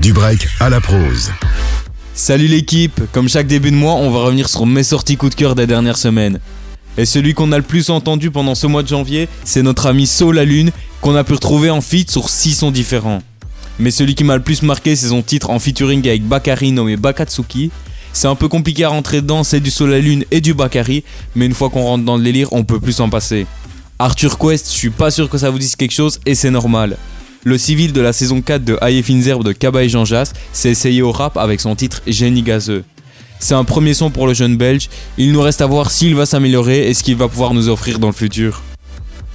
Du break à la prose. Salut l'équipe, comme chaque début de mois, on va revenir sur mes sorties coup de cœur des dernières semaines. Et celui qu'on a le plus entendu pendant ce mois de janvier, c'est notre ami Saul la Lune, qu'on a pu retrouver en feat sur 6 sons différents. Mais celui qui m'a le plus marqué, c'est son titre en featuring avec Bakari nommé Bakatsuki. C'est un peu compliqué à rentrer dedans, c'est du Saul la Lune et du Bakari, mais une fois qu'on rentre dans le délire, on peut plus s'en passer. Arthur Quest, je suis pas sûr que ça vous dise quelque chose et c'est normal. Le civil de la saison 4 de Aïe Finzerbe de Kaba et Jean Jas s'est essayé au rap avec son titre Génie gazeux. C'est un premier son pour le jeune belge, il nous reste à voir s'il va s'améliorer et ce qu'il va pouvoir nous offrir dans le futur.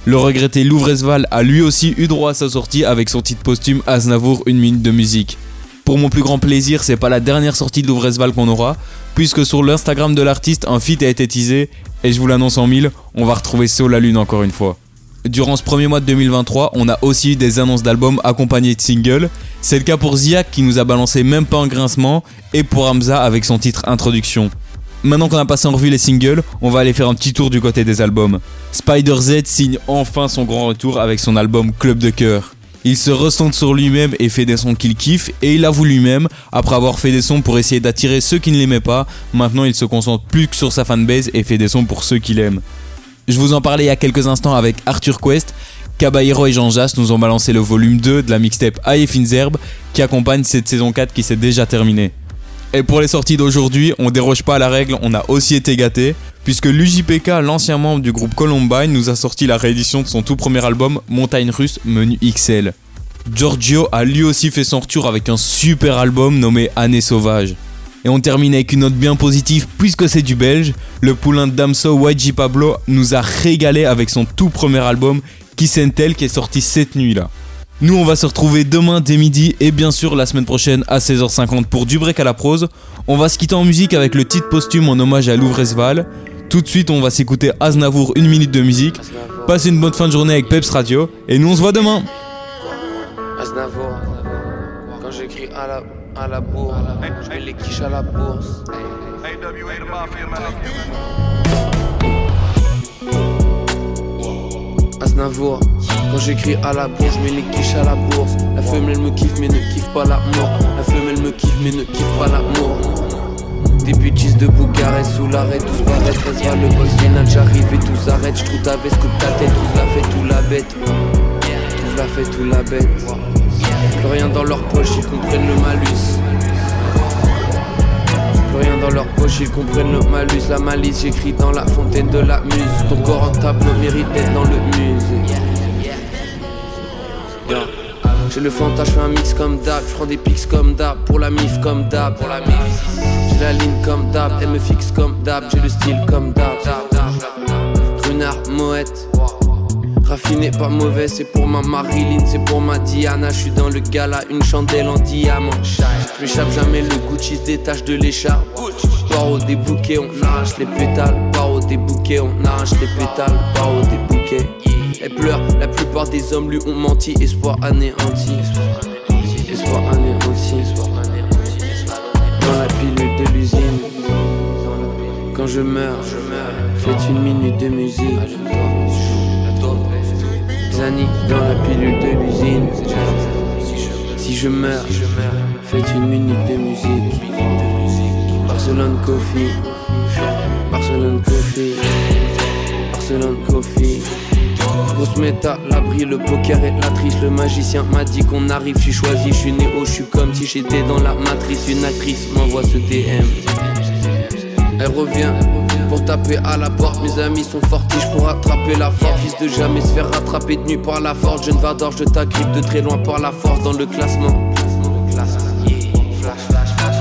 Le regretté Louvresval a lui aussi eu droit à sa sortie avec son titre posthume Aznavour une minute de musique. Pour mon plus grand plaisir, c'est pas la dernière sortie de Louvresval qu'on aura, puisque sur l'Instagram de l'artiste, un feat a été teasé, et je vous l'annonce en mille, on va retrouver Saul la Lune encore une fois. Durant ce premier mois de 2023, on a aussi eu des annonces d'albums accompagnés de singles. C'est le cas pour Ziak qui nous a balancé même pas un grincement, et pour Hamza avec son titre Introduction. Maintenant qu'on a passé en revue les singles, on va aller faire un petit tour du côté des albums. Spider Z signe enfin son grand retour avec son album Club de cœur. Il se ressent sur lui-même et fait des sons qu'il kiffe, et il avoue lui-même, après avoir fait des sons pour essayer d'attirer ceux qui ne l'aimaient pas, maintenant il se concentre plus que sur sa fanbase et fait des sons pour ceux qu'il aime. Je vous en parlais il y a quelques instants avec Arthur Quest. Caballero et Jean Jas nous ont balancé le volume 2 de la mixtape Aïe qui accompagne cette saison 4 qui s'est déjà terminée. Et pour les sorties d'aujourd'hui, on déroge pas à la règle, on a aussi été gâté, puisque l'UJPK, l'ancien membre du groupe Columbine, nous a sorti la réédition de son tout premier album Montagne Russe Menu XL. Giorgio a lui aussi fait son retour avec un super album nommé Année Sauvage. Et on termine avec une note bien positive puisque c'est du belge. Le poulain de Damso YG Pablo nous a régalé avec son tout premier album Kissentel qui est sorti cette nuit là. Nous on va se retrouver demain dès midi et bien sûr la semaine prochaine à 16h50 pour du break à la prose. On va se quitter en musique avec le titre posthume en hommage à Louvresval. Tout de suite on va s'écouter Aznavour une minute de musique. Passez une bonne fin de journée avec Peps Radio et nous on se voit demain. Aznavour, j'écris à la, à la bourre, je mets les quiches à la bourse. Aznavour, quand j'écris à la bourse, je mets les quiches à la bourse. La femelle me kiffe mais ne kiffe pas l'amour. La femelle me kiffe mais ne kiffe pas l'amour. Des bêtises de Boucarest sous l'arrêt, tous paraît, reste le boss final, j'arrive et tout s'arrête, je trouve ta veste, coupe ta tête, tout la fait, tout la bête. Tout la fait, tout la bête. Plus rien dans leur poche, ils comprennent le malus. Plus rien dans leur poche, ils comprennent le malus. La malice, j'écris dans la fontaine de la muse. Ton corps en table mérite d'être dans le musée. Yeah. J'ai le fantasme, fais un mix comme d'hab. Je prends des pics comme d'hab. Pour la mif comme d'hab. J'ai la ligne comme d'hab. Elle me fixe comme d'hab. J'ai le style comme d'hab. Raffiné, pas mauvais, c'est pour ma Marilyn, c'est pour ma Diana. Je suis dans le gala, une chandelle en diamant. Je m'échappe jamais, le Gucci se détache de l'écharpe. Paro des bouquets, on arrache les pétales. Paro des bouquets, on arrache les pétales. Paro des bouquets. Elle pleure, la plupart des hommes lui ont menti. Espoir anéanti. Espoir anéanti. Dans la pilule de l'usine. Quand je meurs, faites une minute de musique. Dans la pilule de l'usine. Si je meurs, faites une minute de musique. Barcelone Coffee, Barcelone Coffee, Barcelone Coffee. Grosse méta, l'abri, le poker et la. Le magicien m'a dit qu'on arrive, j'suis choisi, j'suis néo, j'suis comme si j'étais dans la matrice. Une actrice m'envoie ce DM. Elle revient pour taper à la porte. Mes amis sont fortiches pour attraper la force. Fils de jamais se faire rattraper de nuit par la force. Jeune Vador, je t'agrippe de très loin par la force dans le classement.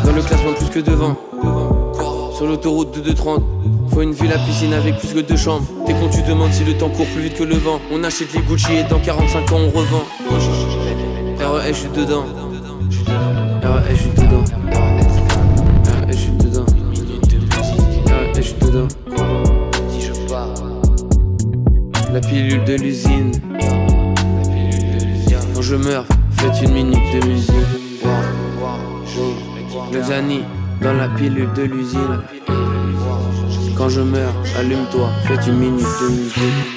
Dans le classement plus que devant. Sur l'autoroute de 230. Faut une ville à piscine avec plus que deux chambres. T'es con, tu demandes si le temps court plus vite que le vent. On achète les Gucci et dans 45 ans on revend. RES, je suis dedans. Pilule de l'usine. Quand je meurs, faites une minute de musique. Le Zani dans la pilule de l'usine. Quand je meurs, allume-toi, faites une minute de musique.